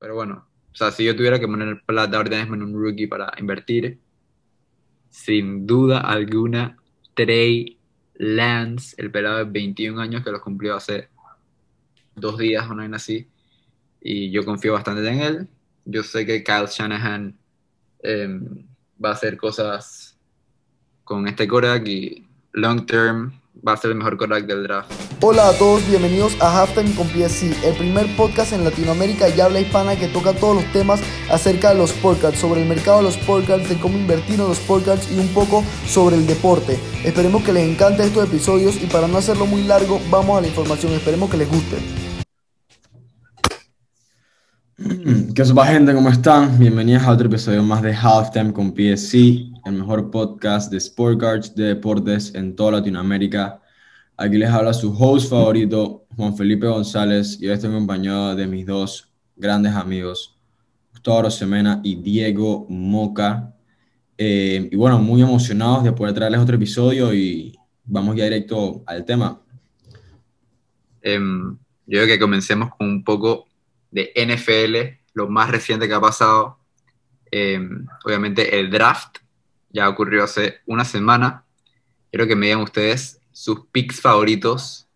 Pero bueno, o sea, si yo tuviera que poner plata ahorita mismo en un rookie para invertir, sin duda alguna, Trey Lance, el pelado de 21 años que los cumplió hace dos días o no así. Y yo confío bastante en él. Yo sé que Kyle Shanahan em, va a hacer cosas con este quarterback y long term va a ser el mejor quarterback del draft. Hola a todos, bienvenidos a Halftime con PSC, el primer podcast en Latinoamérica y habla hispana que toca todos los temas acerca de los podcasts, sobre el mercado de los podcasts, de cómo invertir en los podcasts y un poco sobre el deporte. Esperemos que les encante estos episodios y para no hacerlo muy largo, vamos a la información. Esperemos que les guste. ¿Qué va gente? ¿Cómo están? Bienvenidos a otro episodio más de Halftime con PSC, el mejor podcast de Sport Cards de deportes en toda Latinoamérica. Aquí les habla su host favorito, Juan Felipe González, y hoy estoy acompañado de mis dos grandes amigos, Gustavo Rosemena y Diego Moca. Eh, y bueno, muy emocionados de poder traerles otro episodio y vamos ya directo al tema. Em, yo creo que comencemos con un poco de NFL, lo más reciente que ha pasado. Em, obviamente el draft ya ocurrió hace una semana. Quiero que me digan ustedes sus picks favoritos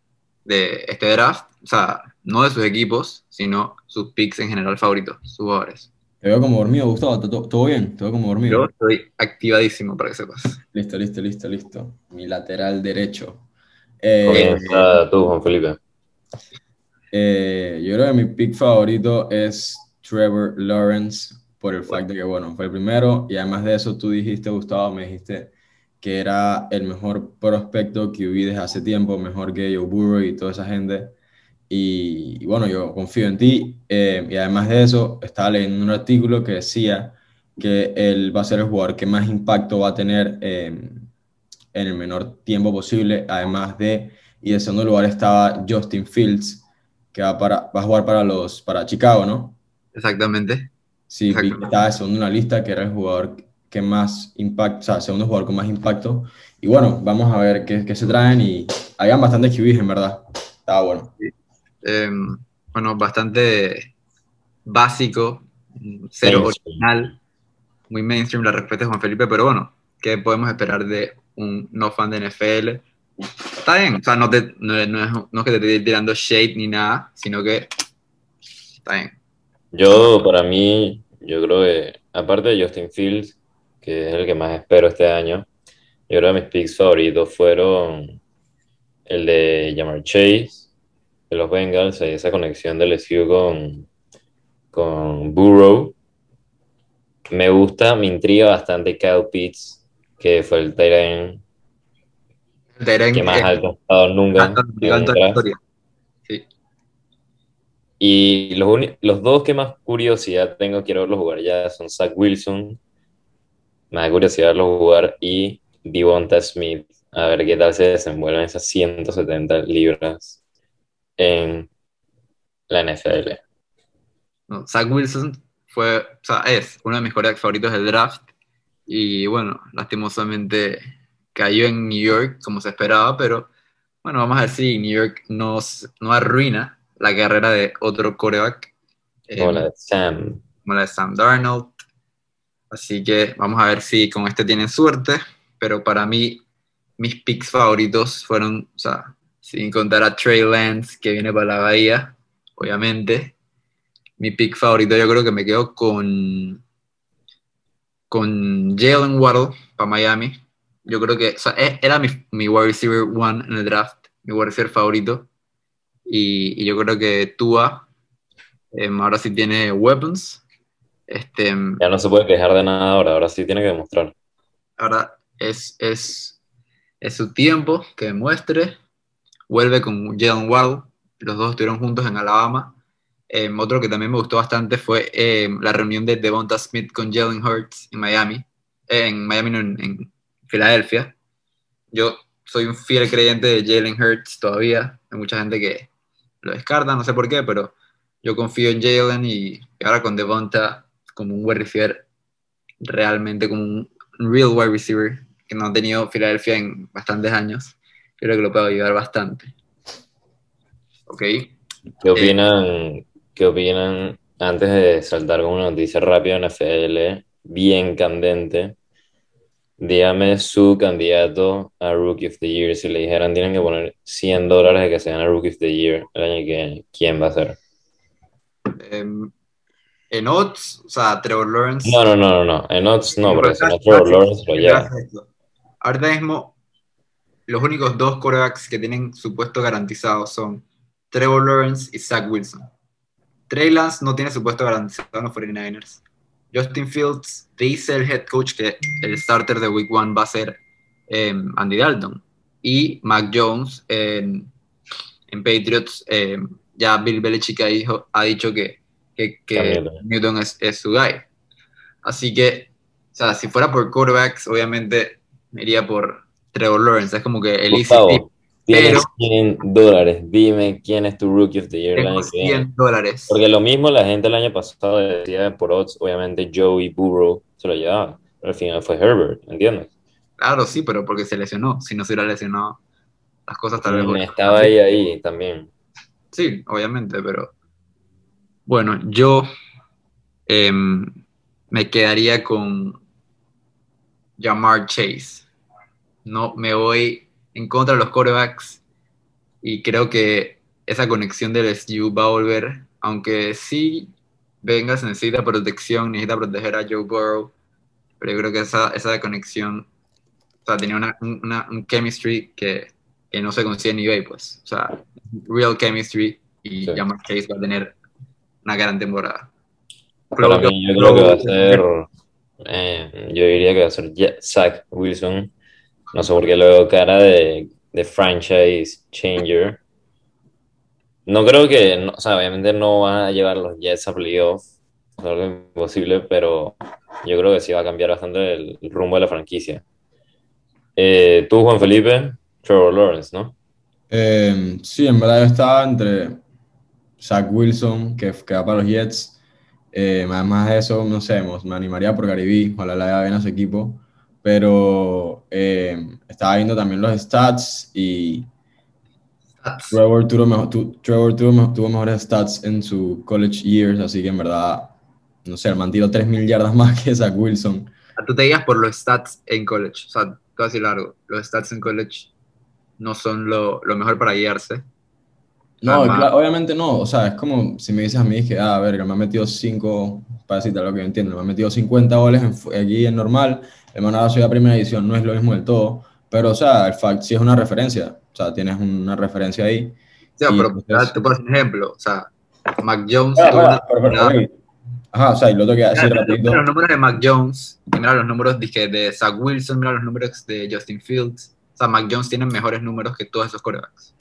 de este draft. O sea, no de sus equipos, sino sus picks en general favoritos, sus jugadores. Te veo como dormido, Gustavo. ¿Todo bien? Te veo como dormido. Yo estoy activadísimo para que sepas. Listo, listo, listo, listo. Mi lateral derecho. Eh, tú, Juan Felipe? Eh, yo creo que mi pick favorito es Trevor Lawrence por el facto de que, bueno, fue el primero y además de eso tú dijiste, Gustavo, me dijiste que era el mejor prospecto que hubo desde hace tiempo, mejor que Joe Burrow y toda esa gente. Y, bueno, yo confío en ti. Eh, y además de eso, estaba leyendo un artículo que decía que él va a ser el jugador que más impacto va a tener eh, en el menor tiempo posible. Además de, y en segundo lugar estaba Justin Fields, que va, para, va a jugar para, los, para Chicago, ¿no? Exactamente. Sí, estaba segundo en una lista que era el jugador que más impacto, o sea, segundo jugador con más impacto. Y bueno, vamos a ver qué, qué se traen y habían bastante QBs, en verdad. Estaba bueno. Em, bueno, bastante básico, cero original, muy mainstream la respuesta de Juan Felipe, pero bueno, ¿qué podemos esperar de un no fan de NFL? Está bien, o sea, no, te, no, es, no, que te esté tirando shade ni nada, sino que está bien. Yo, para mí, yo creo que, aparte de Justin Fields, que es el que más espero este año, yo creo que mis picks favoritos fueron el de Jamar Chase, de los Bengals, y esa conexión de LSU con, con Burrow. Me gusta, me intriga bastante Kyle Pitts, que fue el Tyrant que más alto ha estado nunca. Y los, dos que más curiosidad tengo, quiero verlos jugar ya, son Zach Wilson, me da curiosidad verlos jugar, y Devonta Smith, a ver qué tal se desenvuelven esas 170 libras en la NFL. Zach Wilson fue, o sea, es uno de mis corebacks favoritos del draft, y bueno, lastimosamente cayó en New York como se esperaba, pero bueno, vamos a ver si New York no, no arruina la carrera de otro coreback. Como la de Sam. Como la de Sam Darnold. Así que vamos a ver si con este tienen suerte, pero para mí mis picks favoritos fueron, o sea, sin contar a Trey Lance, que viene para la Bahía, obviamente. Mi pick favorito yo creo que me quedo con, con Jalen Waddle para Miami yo creo que e, era mi, mi wide receiver one en el draft, mi wide receiver favorito. Y, yo creo que Tua em, ahora sí tiene weapons. Este, em, ya no se puede quejar de nada ahora, ahora sí tiene que demostrar. Ahora es, es, es su tiempo que demuestre. Vuelve con Jalen Waddle, los dos estuvieron juntos en Alabama. Em, otro que también me gustó bastante fue la reunión de Devonta Smith con Jalen Hurts en Miami. en Miami, no, en, Filadelfia. Yo soy un fiel creyente de Jalen Hurts todavía. Hay mucha gente que lo descarta, no sé por qué, pero yo confío en Jalen y, ahora con Devonta como un wide receiver, realmente como un real wide receiver que no ha tenido Filadelfia en bastantes años. Creo que lo puedo ayudar bastante. ¿Qué opinan, ¿qué opinan antes de saltar con una noticia rápida en FL, bien candente, dígame su candidato a Rookie of the Year. Si le dijeran tienen que poner 100 dólares de que se gane Rookie of the Year el año que viene, ¿quién va a ser? Em, en odds, o sea, Trevor Lawrence. No, no, no, no, no. En odds no, porque si no Trevor Lawrence lo lleva. gracias a esto. Ahorita mismo, los únicos dos quarterbacks que tienen su puesto garantizado son Trevor Lawrence y Zach Wilson. Trey Lance no tiene su puesto garantizado en los 49ers. Justin Fields dice el head coach que el starter de Week 1 va a ser em, Andy Dalton. Y Mac Jones en, en Patriots, em, ya Bill Belichick ha, dijo- ha dicho que, que, que Cam Newton. Es, es su guy. Así que, o sea, si fuera por quarterbacks, obviamente me iría por Trevor Lawrence. Es como que el. Gustavo, tienes pero- 100 dólares. Dime quién es tu Rookie of the Year Tengo año que viene. 100 dólares. Porque lo mismo la gente el año pasado decía por odds, obviamente Joey Burrow se lo llevaba. Pero al final fue Herbert, ¿entiendes? Claro, sí, pero porque se lesionó. Si no se hubiera lesionado, las cosas tal vez. Estaba ahí, ahí también. Sí, obviamente, pero. Bueno, yo em, me quedaría con Jamar Chase. No, me voy en contra de los quarterbacks y creo que esa conexión del SU va a volver, aunque sí Vengas necesita protección, necesita proteger a Joe Burrow, pero yo creo que esa, esa conexión, o sea, tenía una, una- un chemistry que, que no se consigue en eBay, pues, o sea, real chemistry y Sí. Jamar Chase va a tener una gran temporada. Para mí, yo creo que va a ser. eh, yo diría que va a ser Zach Wilson. No sé por qué veo cara de, de franchise changer. No creo que. o sea, obviamente no van a llevar los Jets a playoff. Es algo imposible, pero yo creo que sí va a cambiar bastante el, rumbo de la franquicia. Eh, tú, Juan Felipe, Trevor Lawrence, ¿no? Eh, sí, en verdad yo estaba entre Zach Wilson, que, que va para los Jets. Eh, además de eso, no sé, me animaría por Garibí, ojalá le vaya bien a su equipo. Pero eh, estaba viendo también los stats y Trevor tuvo, mejor- tu- Trevor tuvo, tuvo mejores stats en su college years, así que en verdad, no sé, el man tiró 3.000 yardas más que Zach Wilson. Tú te digas por los stats en college, o sea, casi largo. Los stats en college no son lo, lo mejor para guiarse. No, Además- cla- obviamente no, o sea, es como si me dices a mí que, ah, a ver, me ha metido 5, para decirte lo que yo entiendo, me ha metido 50 goles en aquí en normal, el Manada Ciudad Primera Edición no es lo mismo del todo, pero, o sea, el fact sí es una referencia, o sea, tienes una referencia ahí. Y pero entonces- te puedo hacer un ejemplo. O sea, Mac Jones Ah, ah, pero- pero- ok. Ajá, o sea, y lo tengo que decir Mira, rapidito. mira los números de Mac Jones, y mira los números dije, de Zach Wilson, mira los números de Justin Fields. O sea, Mac Jones tiene mejores números que todos esos quarterbacks.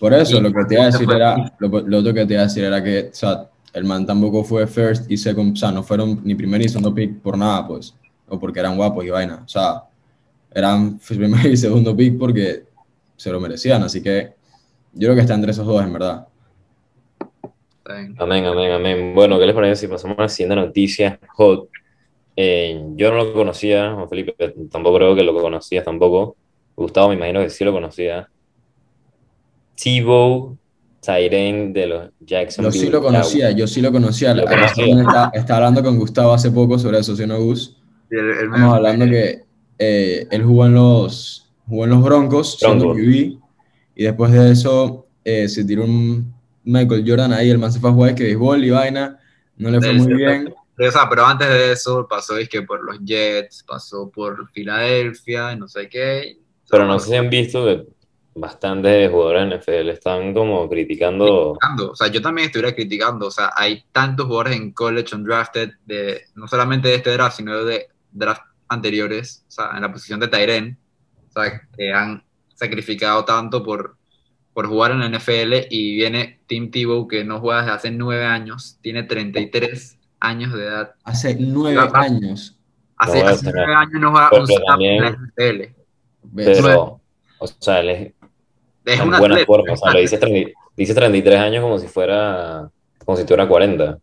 Por eso, Y lo que te iba a decir era, lo, lo otro que te iba a decir era que, o sea, el man tampoco fue first y second, o sea, no fueron ni primer ni segundo pick por nada, pues, o porque eran guapos y vaina, o sea, eran primer y segundo pick porque se lo merecían, así que yo creo que está entre esos dos, en verdad. Está. Amén, amén, amén. Bueno, ¿qué les parece si pasamos a la siguiente noticia hot? Eh, yo no lo conocía, Juan Felipe, tampoco creo que lo conocías tampoco. Gustavo, me imagino que sí lo conocía. Tebow Tyren de los Yo Jacksonville sí lo conocía, yo sí lo conocía. Lo conocía. estaba hablando con Gustavo hace poco sobre eso, ¿sí no, Gus? El- el- Estamos hablando que eh, él jugó en los, jugó en los Broncos. QB, y después de eso eh, se tiró un Michael Jordan ahí, el man se fue a jugar que béisbol y vaina, no le fue muy bien. Pero, o sea, pero antes de eso pasó es que por los Jets, pasó por Filadelfia, y no sé qué. Pero no sé si han visto que bastantes jugadores en NFL están como criticando. criticando. O sea, yo también estuviera criticando. O sea, hay tantos jugadores en college undrafted, de, no solamente de este draft, sino de draft anteriores, o sea, en la posición de Tyren, o sea, que han sacrificado tanto por, por jugar en la NFL y viene Tim Tebow, que no juega desde hace nueve años, tiene 33 años de edad. Hace nueve años. Hace, nueve años no juega un snap también- en la NFL. Pero, o sea, él es Es en buena atleta, forma. O sea, le dices 30 dices 33 años como si fuera, como si tuviera 40.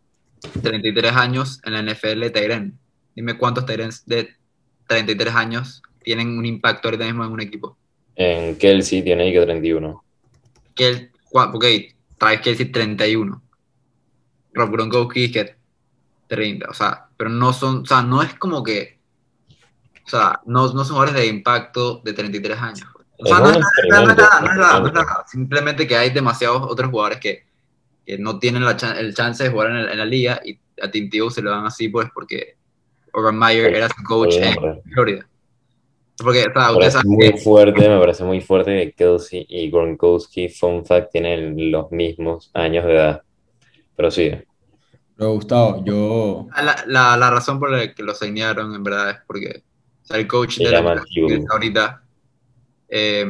33 años en la NFL Tyren. Dime cuántos Tyrens de 33 años tienen un impacto ahorita mismo en un equipo. En Kelsey tiene ahí que 31. Que el, cua- ok, Travis Kelsey 31. Rob Gronkowski que 30, o sea, pero no son, o sea, no es como que, o sea, no, no son jugadores de impacto de 33 años. O sea, no es nada, no es nada, no es nada, no es nada. simplemente que hay demasiados otros jugadores que, que no tienen la el chance de jugar en, el- en la liga y a Tim se lo dan así, pues, porque Urban Meyer era su coach en. Florida. Porque, o sea, Me ustedes parece saben muy que fuerte, me parece muy fuerte que Kelsey y Gronkowski, fun fact, tienen los mismos años de edad. Pero sí, Pero Gustavo, yo, la, la, la razón por la que lo señaron, en verdad, es porque o sea, el coach Se de la que ahorita, eh,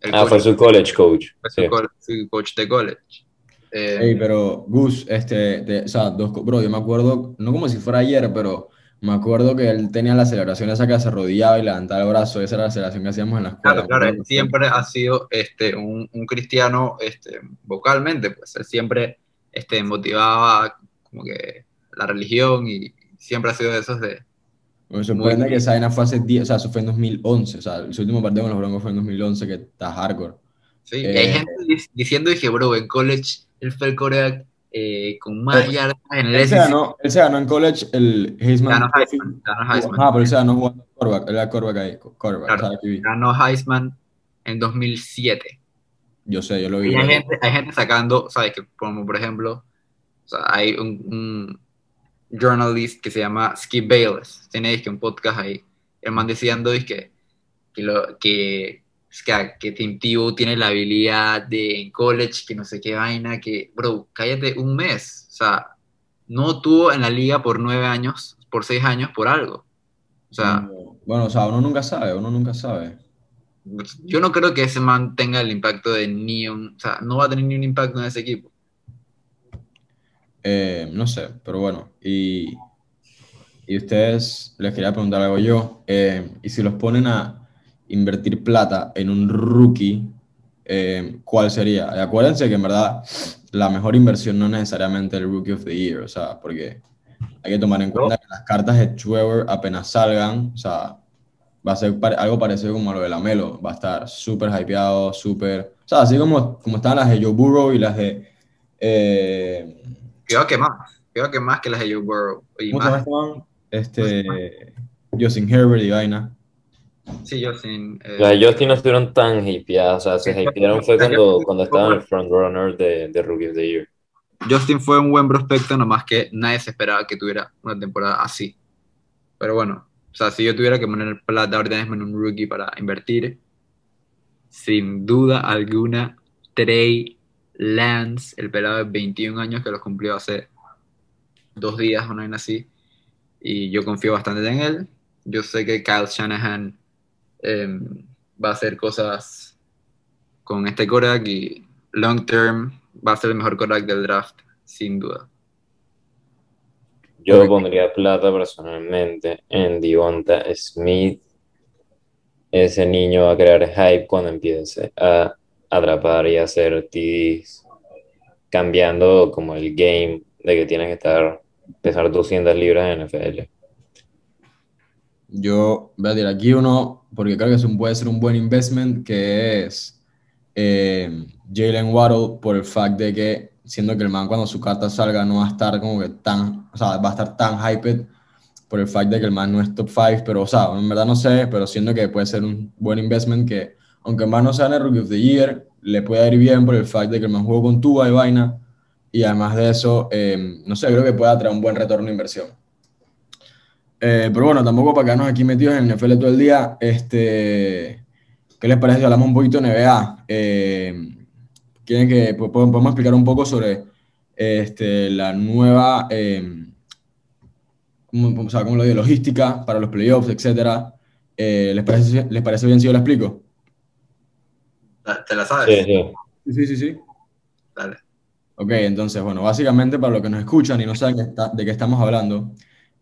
el ah, coach- fue su college coach. fue su Sí. su coach de college. Eh, Ey, pero Gus, este, de- o sea, dos, bro, yo me acuerdo, no como si fuera ayer, pero me acuerdo que él tenía la celebración esa que se arrodillaba y levantaba el brazo, esa era la celebración que hacíamos en la escuela. Claro, claro, él siempre ha sido este, un, un cristiano este, vocalmente, pues él siempre este, motivaba como que la religión y siempre ha sido de esos de... Me sorprende Muy- que esa vaina fue hace 10, o sea, eso fue en 2011, o sea, su último partido con los Broncos fue en 2011, que está hardcore. Sí, y hay Eh. gente dic- diciendo que, bro, en college él fue el coreback eh, con más Eh, yardas en el Él se, SEC. ganó, él se ganó en college el Heisman. Ganó. Heisman, ganó Heisman. Ah, pero él se ganó jugando quarterback, era quarterback ahí, quarterback, Claro. Ganó Heisman en 2007. Yo sé, yo lo vi. Y hay gente, hay gente sacando, ¿sabes? Que como por ejemplo, o sea, hay un, un journalist que se llama Skip Bayless, tiene que un podcast ahí, el man diciendo que, que, lo, que, es que, que Tim Tebow tiene la habilidad de en college, que no sé qué vaina, que, bro, cállate un mes, o sea, no tuvo en la liga por nueve años, por seis años, por algo. O sea, Bueno, o sea, uno nunca sabe, uno nunca sabe. yo no creo que ese man tenga el impacto de ni un, o sea, no va a tener ni un impacto en ese equipo. Eh, no sé, pero bueno. Y, y ustedes, les quería preguntar algo yo. eh, y si los ponen a invertir plata en un rookie, eh, ¿cuál sería? Y acuérdense que en verdad la mejor inversión no es necesariamente el Rookie of the Year, o sea, porque hay que tomar en cuenta que las cartas de Trevor apenas salgan, o sea, va a ser pare- algo parecido como lo de la Melo, va a estar súper hypeado, súper... O sea, así como, como están las de Joe Burrow y las de... eh, Cuidado que más, cuidado que más que las de Joe Burrow. Y ¿Cómo se llama más, man? Este. Justin Herbert y vaina. Sí, yo sin... eh, de Justin no estuvieron tan hypeadas, o sea, se hypearon fue cuando, cuando estaban el frontrunner de, de Rookie of the Year. Justin fue un buen prospecto, nomás que nadie se esperaba que tuviera una temporada así. Pero bueno, o sea, si yo tuviera que poner plata ahorita en un rookie para invertir, sin duda alguna, Trey Lance, el pelado de 21 años que los cumplió hace dos días, una vez así, y yo confío bastante en él. Yo sé que Kyle Shanahan em, va a hacer cosas con este quarterback y long term va a ser el mejor quarterback del draft, sin duda. Yo pondría plata personalmente en Devonta Smith. Ese niño va a crear hype cuando empiece a atrapar y a hacer TDs, cambiando como el game de que tienes que estar, pesar 200 libras en NFL. Yo voy a tirar aquí uno, porque creo que es un, puede ser un buen investment, que es eh, Jalen Waddle, por el fact de que, siendo que el man cuando su carta salga no va a estar como que tan, o sea, va a estar tan hyped, por el fact de que el man no es top 5, pero, o sea, en verdad no sé, pero siento que puede ser un buen investment que, aunque el man no sea en el Rookie of the Year, le puede ir bien por el fact de que el man jugó con Tua y vaina, y además de eso, eh, no sé, creo que pueda traer un buen retorno de inversión. Eh, pero bueno, tampoco para quedarnos aquí metidos en el NFL todo el día, este, ¿qué les parece si hablamos un poquito de NBA? Eh, ¿quieren que po- podemos explicar un poco sobre este, la nueva, eh, ¿cómo, o sea, cómo lo digo? logística para los playoffs, etcétera? Eh, ¿les, parece, ¿Les parece bien si yo lo explico? ¿Te la sabes? Sí, sí. Sí, sí, sí. Dale. Ok, entonces, bueno, básicamente para los que nos escuchan y no saben de qué estamos hablando,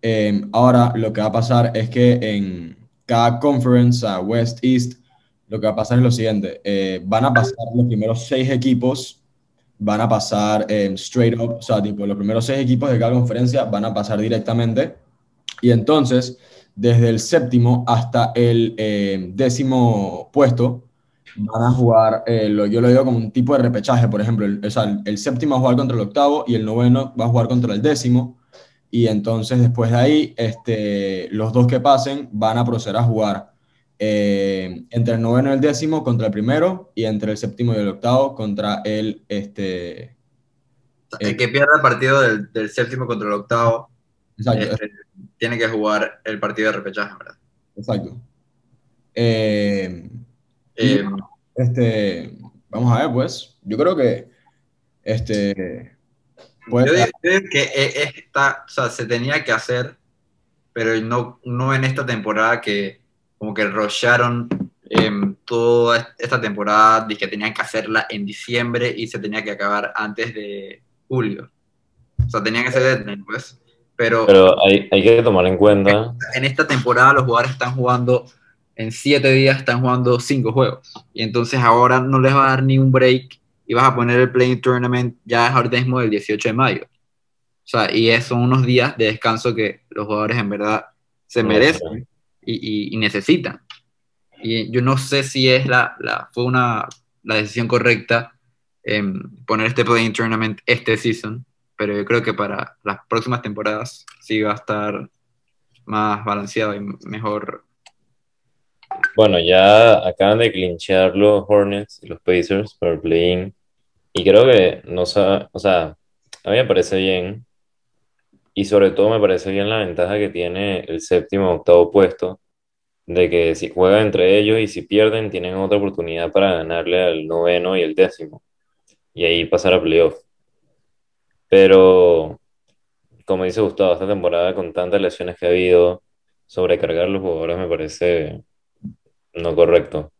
eh, ahora lo que va a pasar es que en cada conference, a West, East, lo que va a pasar es lo siguiente, eh, van a pasar los primeros seis equipos, van a pasar eh, straight up, o sea, tipo, los primeros seis equipos de cada conferencia van a pasar directamente, y entonces, desde el séptimo hasta el eh, décimo puesto, van a jugar, eh, lo, yo lo digo como un tipo de repechaje, por ejemplo, el, el, el séptimo va a jugar contra el octavo y el noveno va a jugar contra el décimo, y entonces después de ahí, este, los dos que pasen van a proceder a jugar eh, entre el noveno y el décimo contra el primero y entre el séptimo y el octavo contra el, este, El que pierda el partido del, del séptimo contra el octavo este, tiene que jugar el partido de repechaje, ¿verdad? exacto. Eh, y, Eh, este, vamos a ver, pues, yo creo que, este, puede yo digo que eh, esta, o sea, se tenía que hacer, pero no, no en esta temporada que como que rusharon em, toda esta temporada que tenían que hacerla en diciembre y se tenía que acabar antes de julio. O sea, tenían que ser deadline, pues. Pero, Pero hay, hay que tomar en cuenta, en esta temporada los jugadores están jugando, en siete días están jugando cinco juegos. Y entonces ahora no les va a dar ni un break y vas a poner el Playing Tournament ya ahorita mismo del 18 de mayo. O sea, y es- son unos días de descanso que los jugadores en verdad se merecen y, y- y necesitan. Y yo no sé si es la, la- fue una, la decisión correcta em, poner este Playing Tournament este season, pero yo creo que para las próximas temporadas sí va a estar más balanceado y mejor. Bueno, ya acaban de clinchear los Hornets y los Pacers por el play-in. Y creo que no sa- o sea, a mí me parece bien. Y sobre todo me parece bien la ventaja que tiene el séptimo octavo puesto, de que si juegan entre ellos y si pierden, tienen otra oportunidad para ganarle al noveno y el décimo. Y ahí pasar a playoff. Pero, como dice Gustavo, esta temporada con tantas lesiones que ha habido, sobrecargar los jugadores me parece no correcto.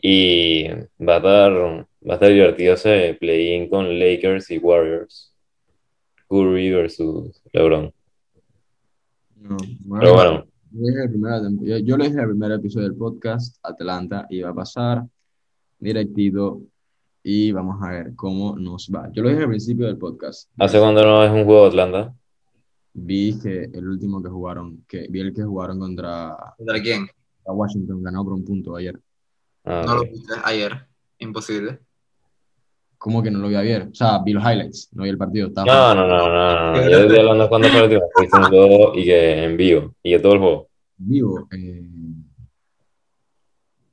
Y va a estar, va a estar divertido ese play-in con Lakers y Warriors. Curry versus LeBron. No, Pero bueno, Yo le dije el primer, yo, yo le dije el primer episodio del podcast, Atlanta iba a pasar directito y vamos a ver cómo nos va. Yo lo dije al principio del podcast. ¿hace cuándo no es un juego de Atlanta? Vi que el último que jugaron, que vi el que jugaron contra ¿Contra quién? A Washington, ganó por un punto ayer. Ah, No lo viste ayer. Imposible. ¿Cómo que no lo vi ayer? O sea, vi los highlights, no vi el partido. Estaba No, no, no, no, no. Yo estoy hablando de fue que viste un juego y que en vivo. Y que todo el juego. vivo. Eh,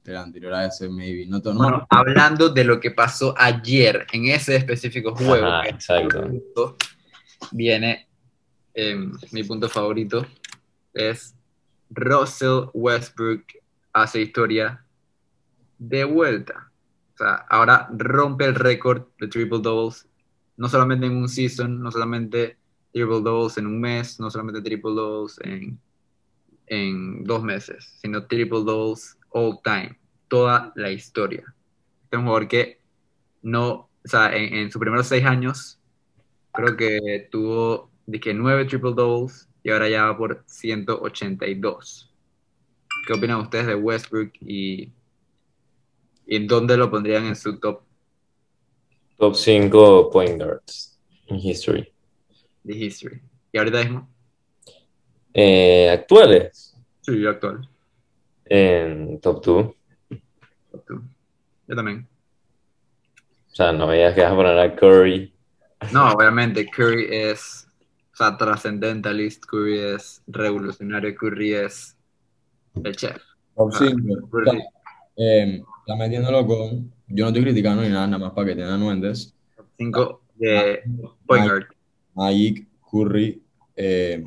el anterior a ese, maybe. No, no, Bueno, hablando de lo que pasó ayer en ese específico juego, Ajá, exacto. viene em, mi punto favorito es Russell Westbrook hace historia de vuelta. O sea, ahora rompe el récord de triple doubles, no solamente en un season, no solamente triple doubles en un mes, no solamente triple doubles en, en dos meses, sino triple doubles all time, toda la historia. Este es un jugador que no, o sea, en, en sus primeros seis años, creo que tuvo que nueve triple doubles y ahora ya va por 182. ¿Qué opinan ustedes de Westbrook y, y dónde lo pondrían en su top Top 5 point guards in history. de history? Y ahorita mismo, Eh, actuales. sí, actual. En top 2. top two. Yo también. O sea, no me digas que vas a poner a Curry. No, obviamente Curry es, o sea, trascendentalist, Curry es revolucionario, Curry es el chef. Ah. O sea, eh, está metiéndolo con. Yo no estoy criticando ni nada, nada más para que tengan nuentes. Cinco de point guard. Magic, Curry, eh,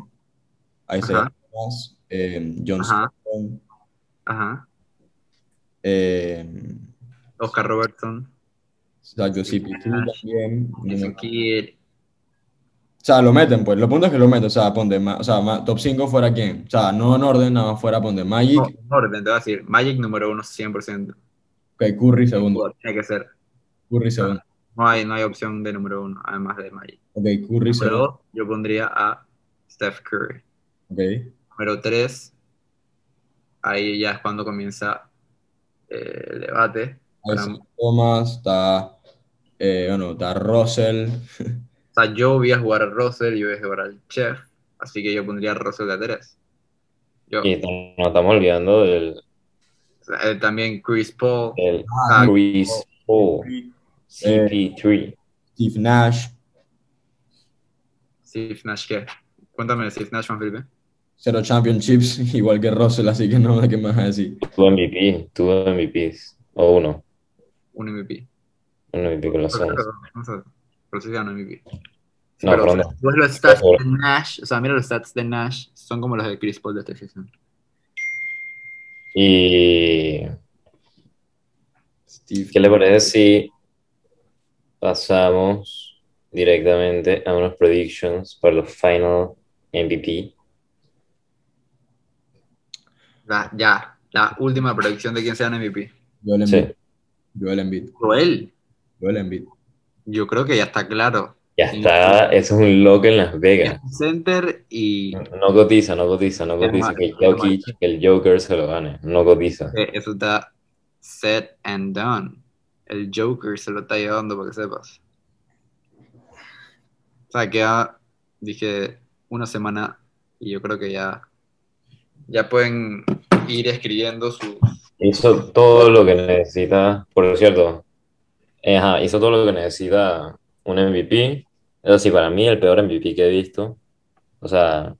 Isaiah. Thomas, eh, John Ajá. Ajá. eh, Oscar Robertson, exacto, CP2 también. O sea, lo meten, pues. Lo punto es que lo meten. O sea, ponte, o sea, top 5 fuera quién. O sea, no en orden, nada más fuera ponte Magic, No, en orden, te voy a decir. Magic número uno, 100%. ok, Curry segundo. Tiene que ser. Curry segundo. No hay, no hay opción de número uno, además de Magic. Ok, Curry Número segundo. dos, yo pondría a Steph Curry. Ok. Número tres, ahí ya es cuando comienza eh, el debate. Para- Thomas, está, eh, bueno, está Russell. O sea, yo voy a jugar a Russell, yo voy a jugar al Chef, así que yo pondría a Russell de tres. Yo, Y nos estamos olvidando del, o sea, eh, también Chris Paul, Ah, Chris Paul, CP3. Steve Nash. Steve Nash, ¿qué? Cuéntame de Steve Nash, Juan Felipe. Cero championships, igual que Russell, así que no sé qué más decir. Tuvo MVP, tuvo MVPs. O uno. Un MVP. Un MVP con los Suns. Pero sí ganó MVP. No, pero, los stats Por de Nash, o sea, mira los stats de Nash, son como los de Chris Paul de esta season. Y. Steve. ¿Qué le parece si pasamos directamente a unos predictions para los final MVP? La- ya, la última predicción de quién sea el MVP. Joel Sí, Embiid. Joel Embiid. Joel, Joel Embiid. Yo creo que ya está claro. ya está. Eso es un loco en Las Vegas. Center y No cotiza, no cotiza, no cotiza. Que el Jokic, que el Joker se lo gane. No cotiza. eso está set and done. El Joker se lo está llevando para que sepas. O sea, queda, dije, una semana y yo creo que ya, ya pueden ir escribiendo sus Hizo todo lo que necesita, por cierto, eh, ajá, hizo todo lo que necesita un MVP. Eso sí, para mí el peor MVP que he visto. O sea,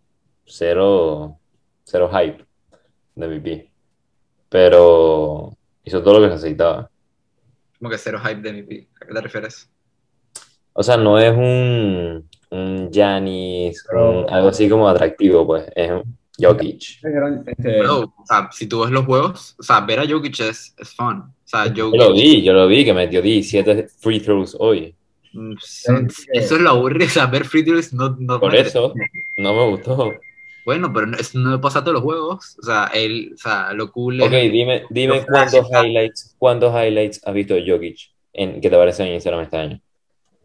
cero, cero hype de MVP. Pero hizo todo lo que necesitaba. como que cero hype de MVP. ¿A qué te refieres? O sea, no es un, un Giannis, Pero- un- algo así como atractivo, pues. Es un Jokic. Este, Bro, o sea, si tú ves los juegos, o sea, ver a Jokic es, es fun. Sea, Yo lo vi, yo lo vi que metió 17 free throws hoy. mm, eso es lo aburrido, o sea, ver free throws no, no Por me eso no me gustó. Bueno, pero no, eso no pasa a todos los juegos. O sea, él, o sea, lo cool es- Ok, dime, dime cuántos highlights, cuántos highlights has visto de Jokic en, que te parecen en Instagram este año.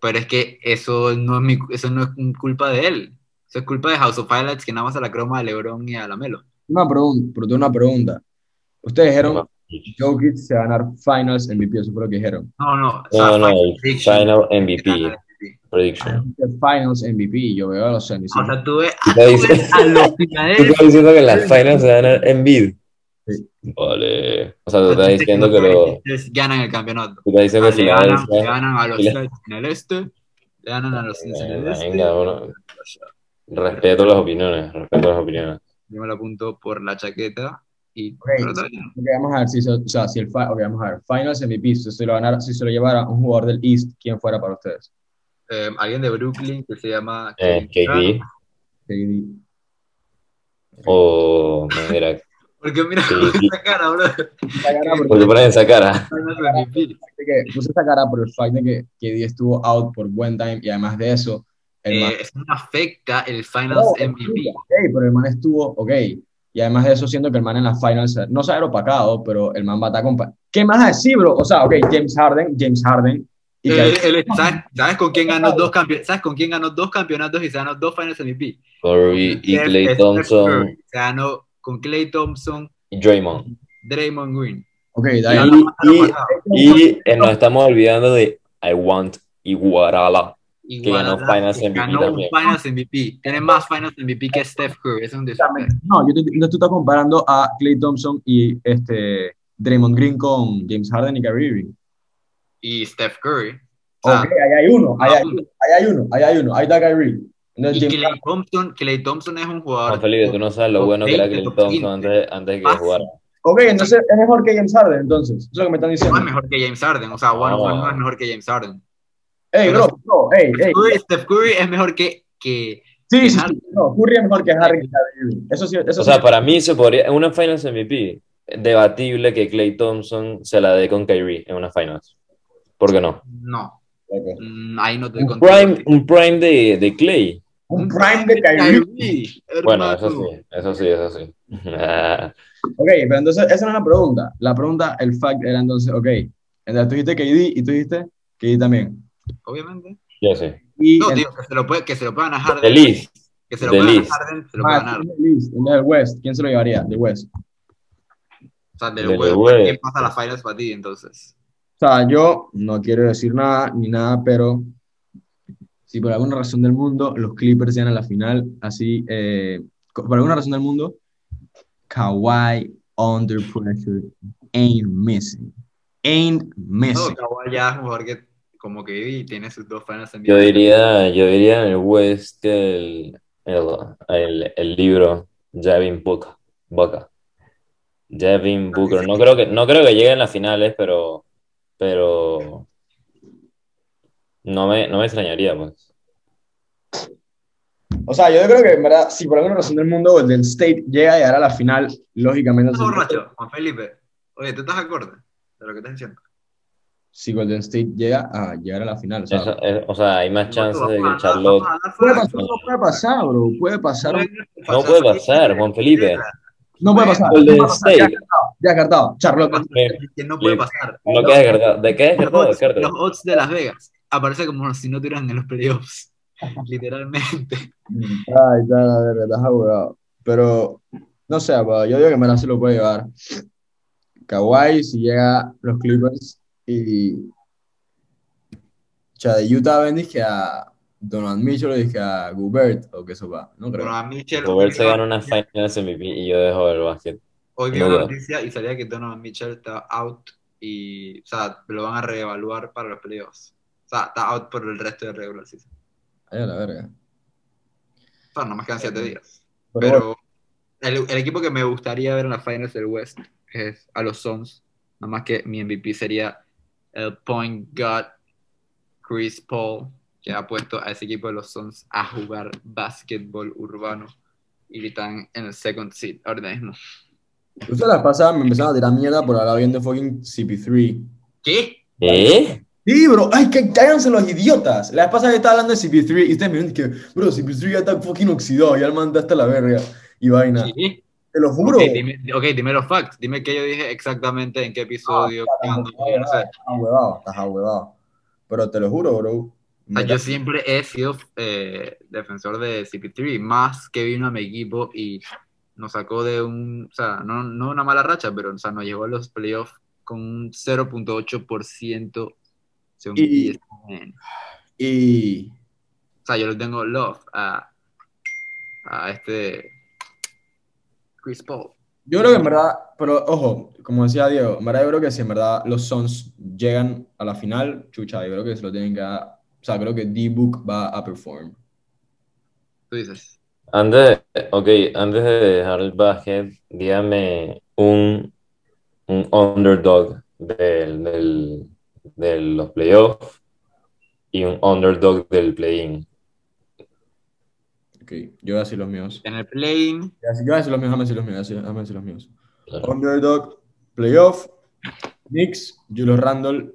pero es que eso no es mi, eso no es culpa de él. Eso es culpa de House of Highlights que nada más a la croma de LeBron y a la Melo. Una pregunta, pero tengo una pregunta. Ustedes dijeron No, Jokic se va a ganar Finals MVP, eso fue lo que dijeron. No, no. o sea, no, no, Final MVP, prediction. Finals MVP, yo veo a los O 76. sea, tú ves Tú diciendo- a los tú finales. estás diciendo que en las finals se gana Embiid. Sí. Vale. O sea, tú estás diciendo que lo. ganan el campeonato. Tú estás diciendo Ah, que le, ganan, ganan a los Celtics en el este, le ganan a los Knicks en el este. Venga, uno. Respeto las opiniones, respeto las opiniones. Yo me lo apunto por la chaqueta y Ok. pero está bien. Ok, vamos a ver si, o sea, si el fi- ok, vamos a ver. Finals MVP, si se lo ganara, si se lo llevara un jugador del East, ¿quién fuera para ustedes? Eh, alguien de Brooklyn que se llama Eh, KD KD. o. Mira, Porque mira sí. esa cara, bro. Esa cara porque- ¿por qué pones esa cara? Finals MVP. que puse esa cara por el fact de que KD estuvo out por buen time y además de eso, el man, Eh, eso no afecta el Finals No, MVP. ok, pero el man estuvo, ok, y además de eso siento que el man en las finals no se ha opacado, pero el man va a estar con... ¿Qué más decir, bro? O sea, ok, James Harden, James Harden, y que- Eh, él- ¿sabes, sabes con quién ganó dos campe- ¿Sabes con quién ganó dos campeonatos y se ganó dos Finals MVP? Curry y Clay Thompson. Se ganó con Clay Thompson, y Draymond. Draymond Green. ok, Y, y, y nos estamos olvidando de I Want Iguarala. Igual ganó Finals MVP ganó un. Finals MVP. Tiene más Finals MVP que Steph Curry. Es un no, yo te, tú estás comparando a Clay Thompson y este Draymond Green con James Harden y Kyrie Irving. Y Steph Curry. O sea, Ok, ahí hay uno, ahí hay uno, ahí hay uno, ahí hay uno, ahí está Kyrie. Entonces, y Clay Thompson, Clay Thompson es un jugador. Juan Felipe, tú no sabes lo bueno que era Clay Thompson 15. antes, antes de que jugara. Ok, entonces es mejor que James Harden, entonces. Eso es lo que me están diciendo. No es mejor que James Harden. O sea, one no es mejor que James Harden. Ey, bro, bro, ey, ey. Curry- Steph Curry es mejor que. que Sí, sí, sí. No, Curry es mejor que Harden y Kyrie Irving. Eso sí, eso O sí. sea, para mí se podría, en una Finals MVP, debatible que Clay Thompson se la dé con Kyrie en una Finals. ¿Por qué no? no. Ok. Mm, Ahí no estoy Un contigo. prime, un prime de, de Clay. Un prime de Kyrie. Kyrie, Bueno, eso sí, eso sí, eso sí. Ok, pero entonces esa no es la pregunta. La pregunta, el fact era entonces, ok. Entonces tú dijiste KD y tú dijiste KD también. Obviamente. Yo sí. Y No, en- digo, que se lo, puede, que se lo puedan a Harden. The Least. Que se lo The puedan a Harden, se lo más, ganar. en el West, ¿quién se lo llevaría? De West. O sea, del Del huevo. West. ¿Quién pasa a las finals para ti entonces? O sea, yo no quiero decir nada ni nada, pero si por alguna razón del mundo los Clippers llegan a la final, así, eh, por alguna razón del mundo, Kawhi under pressure ain't missing. Ain't No, missing. Kawhi ya es un jugador que como que vi, tiene sus dos finals en Yo diría, yo diría en el West que el, el, el, el libro Javin Booker. Booker. Devin Booker. No creo que, no creo que llegue en las finales, pero, pero no me, no me extrañaría, pues. O sea, yo creo que en verdad, si por alguna razón del mundo Golden State llega a llegar a la final, lógicamente. ¿Estás borracho, Juan Felipe? Oye, ¿tú estás acorde de lo que estás diciendo? Si Golden State llega a llegar a la final, o sea, Eso es- o sea, hay más chances de que Charlotte. puede pasar, no puede pasar, bro, puede pasar. No puede pasar, Juan Felipe. No puede pasar. Golden no puede pasar, State. Ya cartado, Charlotte. Que no puede pasar. No queda descartado. ¿De qué Los descartado? odds, Descartado. los odds de Las Vegas. Aparece como si no estuvieran en los playoffs. Literalmente. Ay, está, la verga, estás abogado. Pero, no sé, yo digo que Mera se lo puede llevar. Kawhi, si llega los Clippers y. O sea, de Utah ven que a Donald Mitchell y que a Gobert, o que eso va, no creo. A Mitchell. Robert se vi- una Finals MVP y yo dejo el básquet. Hoy vi No una noticia y salía que Donovan Mitchell está out y, o sea, lo van a reevaluar para los playoffs. O sea, está out por el resto de regular season. Ay, a la verga. O sea, nomás quedan siete días. Pero, Pero el, el equipo que me gustaría ver en las finals del West es a los Suns. Nada más que mi MVP sería el point guard Chris Paul, que ha puesto a ese equipo de los Suns a jugar básquetbol urbano y están en el second seed ahorita mismo. Ustedes las pasadas me empezaron a tirar mierda por hablar bien de fucking CP3. ¿Qué? ¿Eh? Sí, bro, ay, que cállense los idiotas. La vez pasada que estaba hablando de CP3 y ustedes me dicen que, bro, CP3 ya está fucking oxidado, ya el man está hasta la verga y vaina. ¿Qué? Te lo juro. Ok, dime, ok, dime los facts. Dime qué yo dije exactamente en qué episodio. cuándo, yo no sé. Estás ahuevado, estás ahuevado. Pero te lo juro, bro. O sea, yo siempre he sido eh, defensor de CP3, más que vino a mi equipo y nos sacó de un, o sea, no, no una mala racha, pero o sea, nos llevó a los playoffs con un 0.8% según Y- ESPN. Y O sea, yo le tengo love a, a este Chris Paul. yo creo que en verdad, pero ojo, como decía Diego, en verdad yo creo que si en verdad los Suns llegan a la final, chucha, yo creo que se lo tienen que dar. O sea, creo que D-Book va a perform. Tú dices. Antes, ok, antes de dejar el básquet, dígame un, un underdog del, del, de los playoffs y un underdog del play-in. Ok, yo voy a decir los míos. En el play-in, Yo voy a decir los míos, déjame decir los míos, déjame decir los míos. Claro. Underdog, playoff, Knicks, Julius Randle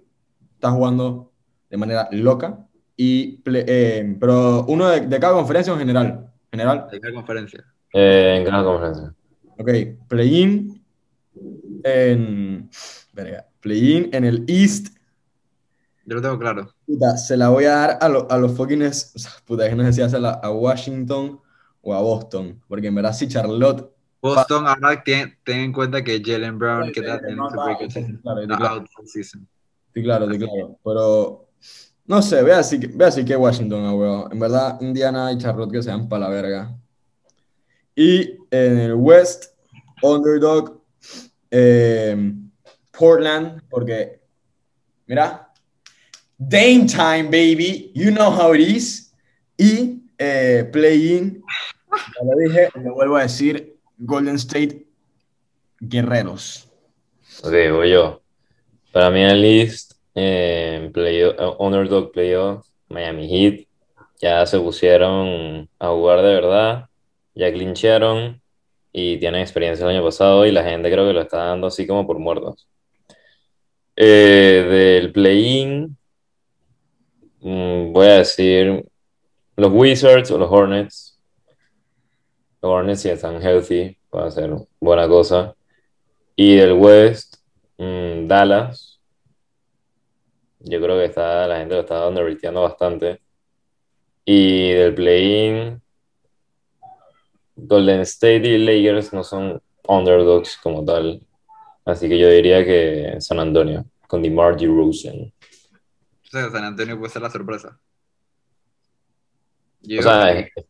está jugando de manera loca. Y play- eh, pero uno de, de cada conferencia en general. General. de cada conferencia. Eh, en cada conferencia. Ok, play-in en. Verga, play-in en el East. Yo lo tengo claro. Puta, se la voy a dar a, lo- a los fucking. es- o sea, puta, que no sé si hacerla a Washington o a Boston. Porque en verdad, si Charlotte. Boston, ahora ten, ten en cuenta que Jalen Brown, que está teniendo su breakout sí, season, claro. Sí, claro, sí, claro. Pero. No sé, voy a decir, que- voy a decir que Washington, ah, weón. En verdad, Indiana y Charlotte que sean para la verga. Y en el West, Underdog, eh, Portland, porque, mira, Dame time, baby, you know how it is. Y eh, Play-in, ya lo dije, lo vuelvo a decir, Golden State Guerreros. Ok, voy yo. Para mí en list, eh, playo- eh, underdog playoff, Miami Heat, ya se pusieron a jugar de verdad, ya clincharon y tienen experiencia el año pasado y la gente creo que lo está dando así como por muertos. Eh, del play-in, mm, voy a decir los Wizards o los Hornets. Los Hornets si están healthy, puede ser buena cosa. Y del West, mm, Dallas. Yo creo que está, la gente lo está underrateando bastante. Y del play-in, Golden State y Lakers no son underdogs como tal. Así que yo diría que San Antonio, con DeMar DeRozan. O sea, San Antonio puede ser la sorpresa. Yo O sea, que-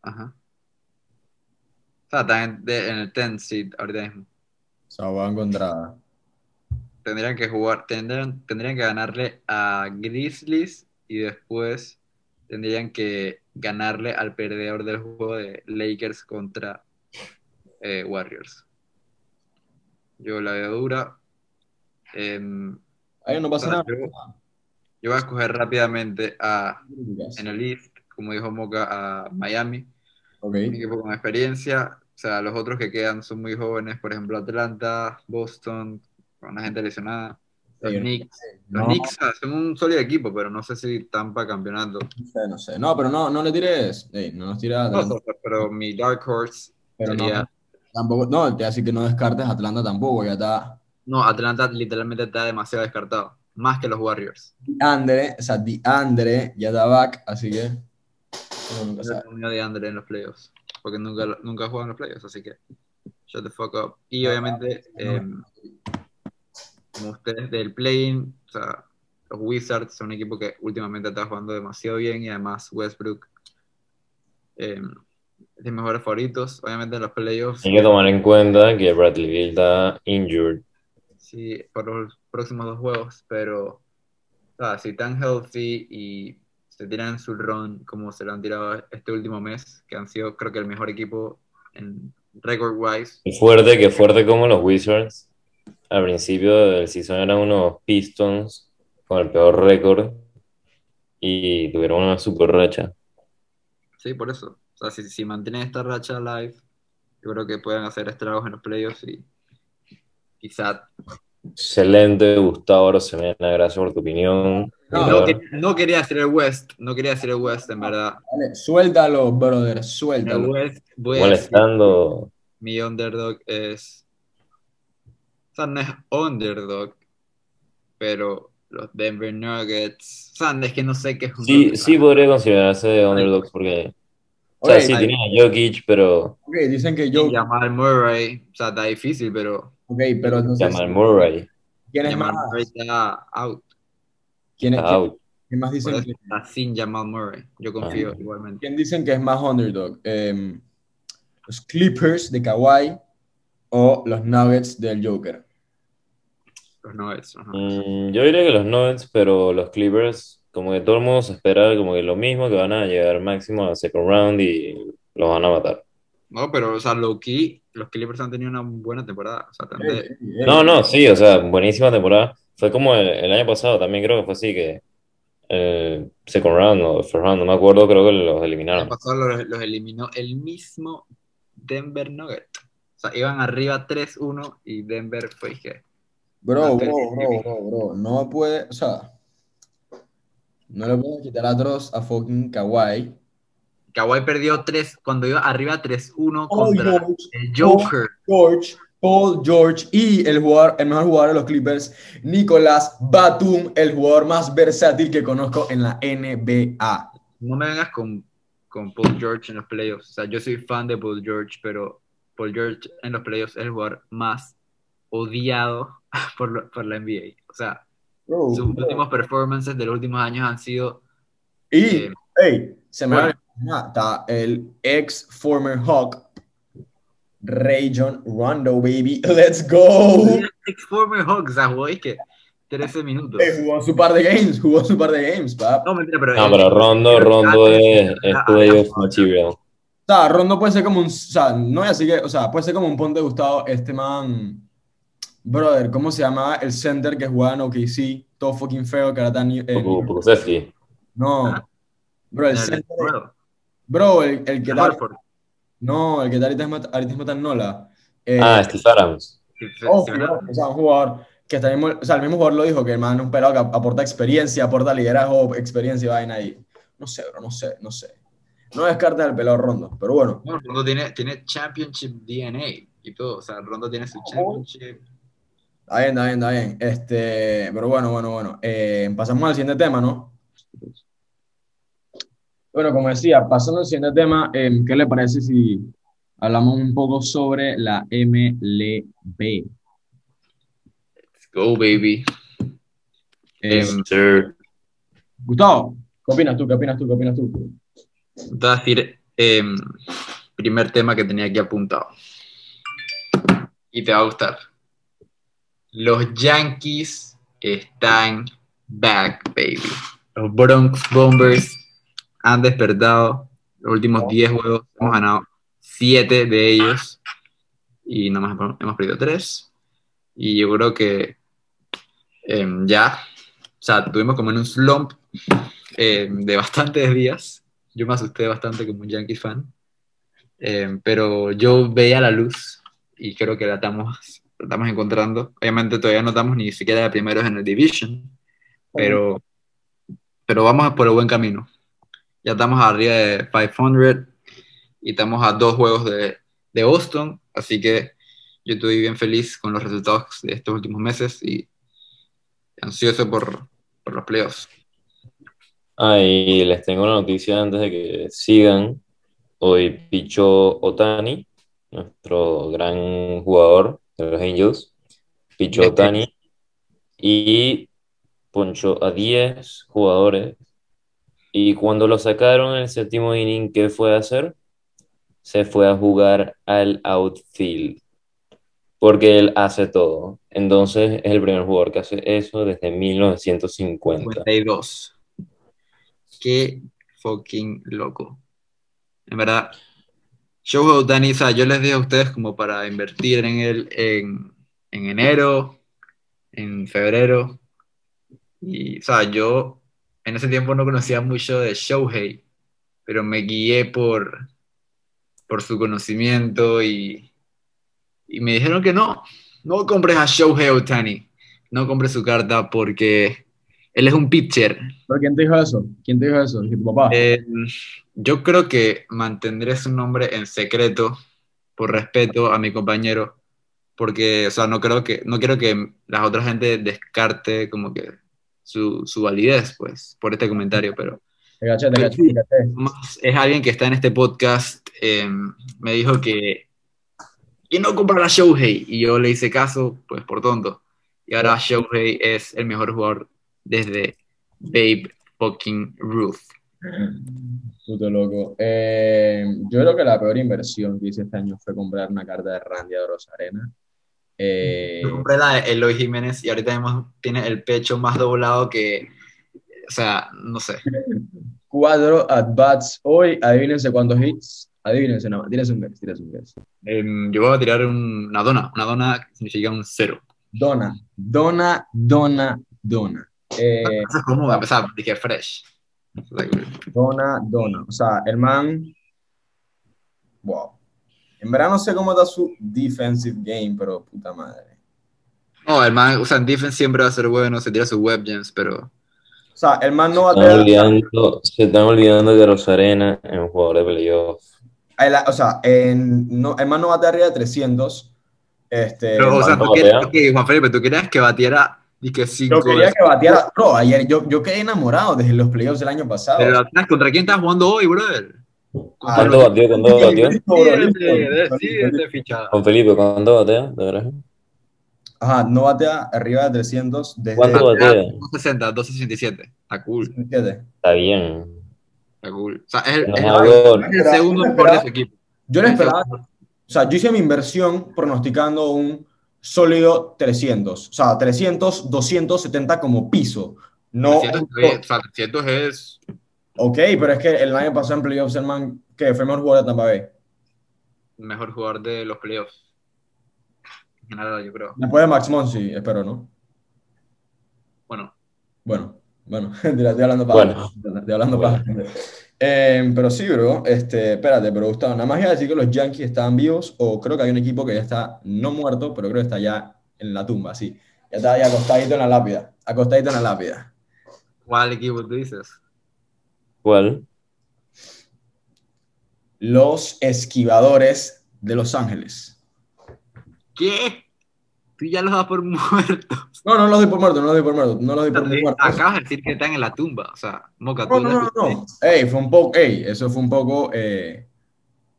Ajá. O sea, están en, de- en el 10 seed ahorita mismo. O sea, van contra. Tendrían que jugar, tendrían, tendrían que ganarle a Grizzlies y después tendrían que ganarle al perdedor del juego de Lakers contra eh, Warriors. Yo la veo dura. Em, Ahí no pasa nada. yo, yo voy a escoger rápidamente a, en el East, como dijo Moca, a Miami, Ok. un equipo con experiencia. O sea, los otros que quedan son muy jóvenes, por ejemplo, Atlanta, Boston, con una gente lesionada. Los Sí, Knicks. Los No, Knicks o sea, son un sólido equipo, pero no sé si Tampa campeonato. no sé, no sé. No, pero no, no le tires. ey, no nos tires No, pero mi Dark Horse Pero no, sería. tampoco, no, te voy a decir que no descartes Atlanta tampoco, ya está. No, Atlanta literalmente está demasiado descartado. Más que los Warriors. Andre, o sea, Andre ya está back, así que. nunca No de Andre en los playoffs. Porque nunca, nunca juegan en los playoffs, así que. Shut the fuck up. Y obviamente, em, como ustedes del play-in, o sea, los Wizards son un equipo que últimamente está jugando demasiado bien y además Westbrook es de mis mejores favoritos. Obviamente en los playoffs. Hay que tomar en cuenta que Bradley Beal está injured. Sí, por los próximos dos juegos, pero si están healthy y se tiran su run como se lo han tirado este último mes, que han sido creo que el mejor equipo en record wise, Qué fuerte, que fuerte como los Wizards. Al principio del season eran unos Pistons con el peor récord y tuvieron una super racha. sí, por eso. O sea, si, si mantienen esta racha live, yo creo que pueden hacer estragos en los playoffs y quizá Excelente, Gustavo Rosemena, gracias por tu opinión. No, no, que- no quería hacer el West, no quería hacer el West en verdad. Dale, suéltalo, brother, el suéltalo. West voy a decir molestando. mi underdog es. O sea, no es underdog, pero los Denver Nuggets. O sea, es que no sé qué es un Sí, underdog. sí podría considerarse underdogs porque, o sea, sí tienen a Jokic, pero ok, dicen que Y yo. Jamal Murray, o sea, está difícil, pero Ok, pero entonces. Jamal Murray ¿Quién es Jamal más? Murray está out. ¿Quién, es- out. quién más dicen que, está sin Jamal Murray. Yo confío Ah. igualmente. quién dicen que es más underdog? Em, ¿Los Clippers de Kawhi o los Nuggets del Joker? Los Nuggets. los Nuggets. Mm, yo diría que los Nuggets, pero los Clippers, como que todo el mundo se espera como que lo mismo, que van a llegar máximo a la second round y los van a matar. No, pero, o sea, low key, los Clippers han tenido una buena temporada. O sea, de-. No, no, sí, o sea, buenísima temporada. Fue como el, el año pasado, también creo que fue así, que eh, second round o first round, no me acuerdo, creo que los El año eliminaron. pasado los, los eliminó el mismo Denver Nugget. O sea, iban arriba 3-1 y Denver fue que. Bro, No, bro, bro, bro, bro. No puede, o sea, no le pueden quitar atroz a fucking Kawhi. Kawhi perdió 3 cuando iba arriba 3-1 Paul contra George, el Joker. George, Paul George y el jugador, el mejor jugador de los Clippers, Nicolás Batum, el jugador más versátil que conozco en la NBA. No me vengas con, con Paul George en los playoffs. O sea, yo soy fan de Paul George, pero Paul George en los playoffs es el jugador más odiado por, lo- por la NBA. O sea, Bro, sus bro. últimos performances de los últimos años han sido. Y, eh, hey, se me bueno. Va a está el ex former Hawk, Rayon Rondo, baby. Let's go. ex former Hawks, o sea, jugó que 13 minutos. Eh, jugó su par de games, jugó su par de games, pap. No, mentira, pero. No, pero Rondo, Rondo es, es playoff material. O sea, Rondo puede ser como un, o sea, no voy a decir que, o sea, puede ser como un ponte Gustavo, este man, brother, ¿cómo se llamaba el center que jugaba en OKC? Todo fucking feo, que era tan, eh, Pokusevski. no, Ah. bro, el center, bro, el, el que el tal, no, el que tal ahorita mismo- ahorita mismo está en Nola. Eh, Ah, Steve Adams. Sí, sí, oh, o sea, un jugador que está mismo, o sea, el mismo jugador lo dijo, que el man es un pelado que aporta experiencia, aporta liderazgo, experiencia y vaina ahí. No sé, bro, no sé, no sé. No descarta el pelado Rondo, pero bueno. No, Rondo tiene, tiene Championship DNA y todo. O sea, Rondo tiene su Championship. Está bien, está bien, está bien. Este, pero bueno, bueno, bueno. Eh, pasamos al siguiente tema, ¿no? Bueno, como decía, pasando al siguiente tema, eh, ¿qué le parece si hablamos un poco sobre la MLB? Let's go, baby. Eh, Em, Sir. Gustavo, ¿qué opinas tú? ¿Qué opinas tú? ¿Qué opinas tú? Voy a decir, em, primer tema que tenía aquí apuntado. Y te va a gustar. Los Yankees están back, baby. Los Bronx Bombers han despertado. Los últimos 10 juegos hemos ganado 7 de ellos y nada más hemos perdido 3. Y yo creo que em, ya, o sea, tuvimos como en un slump em, de bastantes días. Yo me asusté bastante como un Yankee fan. Em, pero yo veía la luz y creo que la estamos, la estamos encontrando. Obviamente todavía no estamos ni siquiera de primeros en el Division, pero, pero vamos por el buen camino. Ya estamos arriba de 500 y estamos a dos juegos de, de Boston, así que yo estoy bien feliz con los resultados de estos últimos meses y ansioso por, por los playoffs. Ah, y les tengo una noticia antes de que sigan. Hoy pichó Otani, nuestro gran jugador de los Angels. Pichó Otani y ponchó a 10 jugadores. Y cuando lo sacaron en el séptimo inning, ¿qué fue a hacer? Se fue a jugar al outfield. Porque él hace todo. Entonces es el primer jugador que hace eso desde 1950. 52. Qué fucking loco. En verdad, Shohei Otani, o sea, yo les dije a ustedes como para invertir en él en, en enero, en febrero. Y, o sea, yo en ese tiempo no conocía mucho de Shohei, pero me guié por, por su conocimiento y, y me dijeron que no, no compres a Shohei Otani, no compres su carta porque él es un pitcher. ¿Pero quién te dijo eso? ¿Quién te dijo eso? ¿Dije tu papá? Eh, yo creo que mantendré su nombre en secreto por respeto a mi compañero, porque, o sea, no creo que, no quiero que la otra gente descarte como que su, su validez, pues, por este comentario, pero Te gaché, te gaché, te gaché. más es alguien que está en este podcast, eh, me dijo que, que no comprara a Shohei, y yo le hice caso, pues, por tonto. Y ahora Shohei es el mejor jugador desde Babe fucking Ruth. Puto loco. Eh, yo creo que la peor inversión que hice este año fue comprar una carta de Randy de Rosarena. Eh, Yo compré la de Eloy Jiménez y ahorita hemos- tiene el pecho más doblado que, o sea, no sé. cuatro at-bats hoy. Adivínense cuántos hits. Adivínense nada más. Tienes un guess, tienes un guess. Em, yo voy a tirar un- una dona. Una dona significa un cero. Dona, dona, dona, dona. Eh, Eso es como empezar, dije fresh. Dona, dona. O sea, el man. Wow. En verdad no sé cómo está su defensive game, pero puta madre. No, el man, o sea, en defense siempre va a ser bueno, se tira sus web gems, pero O sea, el man no Se están batea. olvidando, se están olvidando de Rosarena en un jugador de playoff. el- O sea, en- no, el man no batea arriba de 300. Este, Pero, o sea, ¿cuánto tú ok, Juan Felipe, tú querías que batiera y que yo 5 quería que bateara. Bro, ayer yo, yo quedé enamorado desde los playoffs del año pasado. Pero atrás, ¿contra quién estás jugando hoy, brother? Ah, ¿Cuánto batió? ¿Cuánto batió? Listo, bro, Sí, este- sí, fichada. Con Felipe, ¿cuánto batea? ¿De verdad? Ajá, no batea arriba de 300 desde ¿Cuánto batea? 260, 267. Está cool, 17. Está bien. está cool. O sea, es el, No es el- es el segundo mejor de su equipo. Yo le esperaba, o sea, yo hice mi inversión pronosticando un sólido 300, o sea, 300, 270 como piso. No, 300, está bien, o sea, 300 es ok, pero es que el año pasado en playoffs el man, que fue el mejor jugador de Tampa Bay. el mejor jugador de los playoffs. En general, yo creo. Después de Max Monsi, espero, ¿no? Bueno, Bueno, bueno, estoy hablando para. Bueno. Estoy hablando para. Eh, pero sí, bro, este, espérate, pero Gustavo, nada más iba a decir que los Yankees estaban vivos, o creo que hay un equipo que ya está no muerto, pero creo que está ya en la tumba, sí. Ya está ahí acostadito en la lápida, acostadito en la lápida. ¿cuál equipo tú dices? ¿Cuál? Los esquivadores de Los Ángeles. ¿Qué? Tú ya los das por muertos. No, no los doy por muerto, no los doy por muerto, no los doy por muerto. Acabas de decir que están en la tumba. O sea, Moca, No, tú no, no, no. Ey, fue un poco, ey, eso fue un poco eh,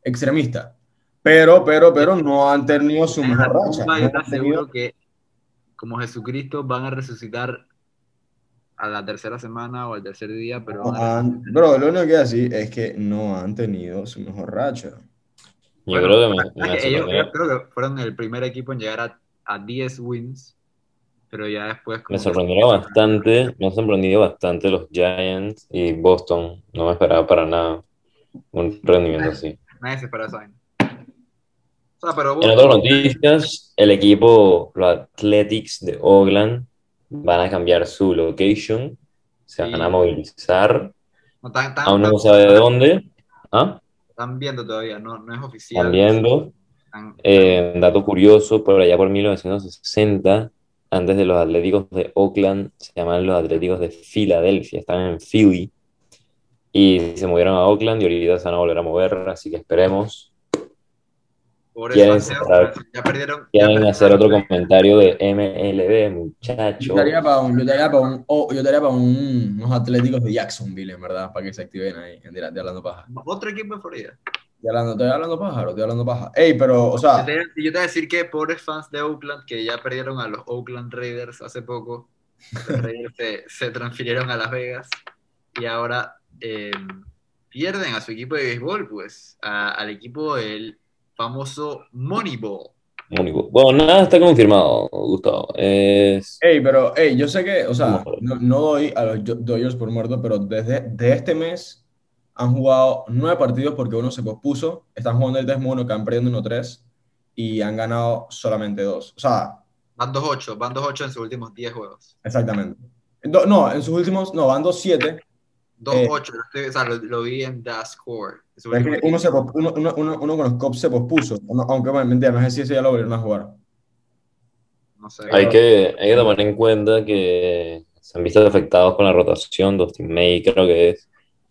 extremista. Pero, pero, pero no han tenido su mejor racha. Yo te aseguro que como Jesucristo van a resucitar a la tercera semana o al tercer día, pero no han- bro, lo único que decir es que no han tenido su mejor racha. Yo Bueno, creo que me, me ellos, sorprendió. ellos creo que fueron el primer equipo en llegar a, a 10 wins pero ya después... como Me que- sorprendieron bastante, me han sorprendido bastante los Giants y Boston. No me esperaba para nada un rendimiento así. Nadie se espera esa vaina. O sea, pero En otras noticias, el equipo, los Athletics de Oakland, van a cambiar su location, se van a movilizar, no, tan, tan- aún no tan- se sabe de dónde. ¿Ah? Están viendo todavía, no, no es oficial. Están viendo. Eh, dato curioso, por allá por 1960, antes de los Atléticos de Oakland, se llamaban los Atléticos de Filadelfia, están en Philly, y se movieron a Oakland y ahorita se van a volver a mover, así que esperemos. Por quieren ya perdieron. ya Quieren perdieron hacer otro comentario de MLB, muchachos. Yo estaría para un, yo estaría para un, oh, yo estaría para un- unos atléticos de Jacksonville, en verdad, para que se activen ahí, en de hablando paja. Otro equipo de Florida. Estoy hablando, estoy hablando paja, estoy hablando paja. Ey, pero, o Yo sea, te, yo te voy a decir que pobres fans de Oakland que ya perdieron a los Oakland Raiders hace poco. Los Raiders se, se transfirieron a Las Vegas y ahora eh, pierden a su equipo de béisbol, pues, a- al equipo del famoso Moneyball. Único. Bueno, nada está confirmado, Gustavo. Es... ey, pero, ey, yo sé que, o sea, no, no doy a los Do- Dodgers por muerto, pero desde de este mes han jugado nueve partidos porque uno se pospuso, están jugando el 3-1, que han perdiendo 1-3 y han ganado solamente dos. O sea, Van 2-8, van 2-8 en sus últimos 10 juegos. exactamente. Do- no, en sus últimos, no, van 2-7. 2-8, lo estoy- o sea, lo, lo vi en The Score. en sus Es que últimos uno, 10. se, pos- uno, uno, uno, uno con los Cops se pospuso, Uno- aunque bueno, mentira, no sé si ese ya lo volvieron a jugar. No sé. Hay que, hay que tomar en cuenta que se han visto afectados con la rotación. Dustin May creo que es,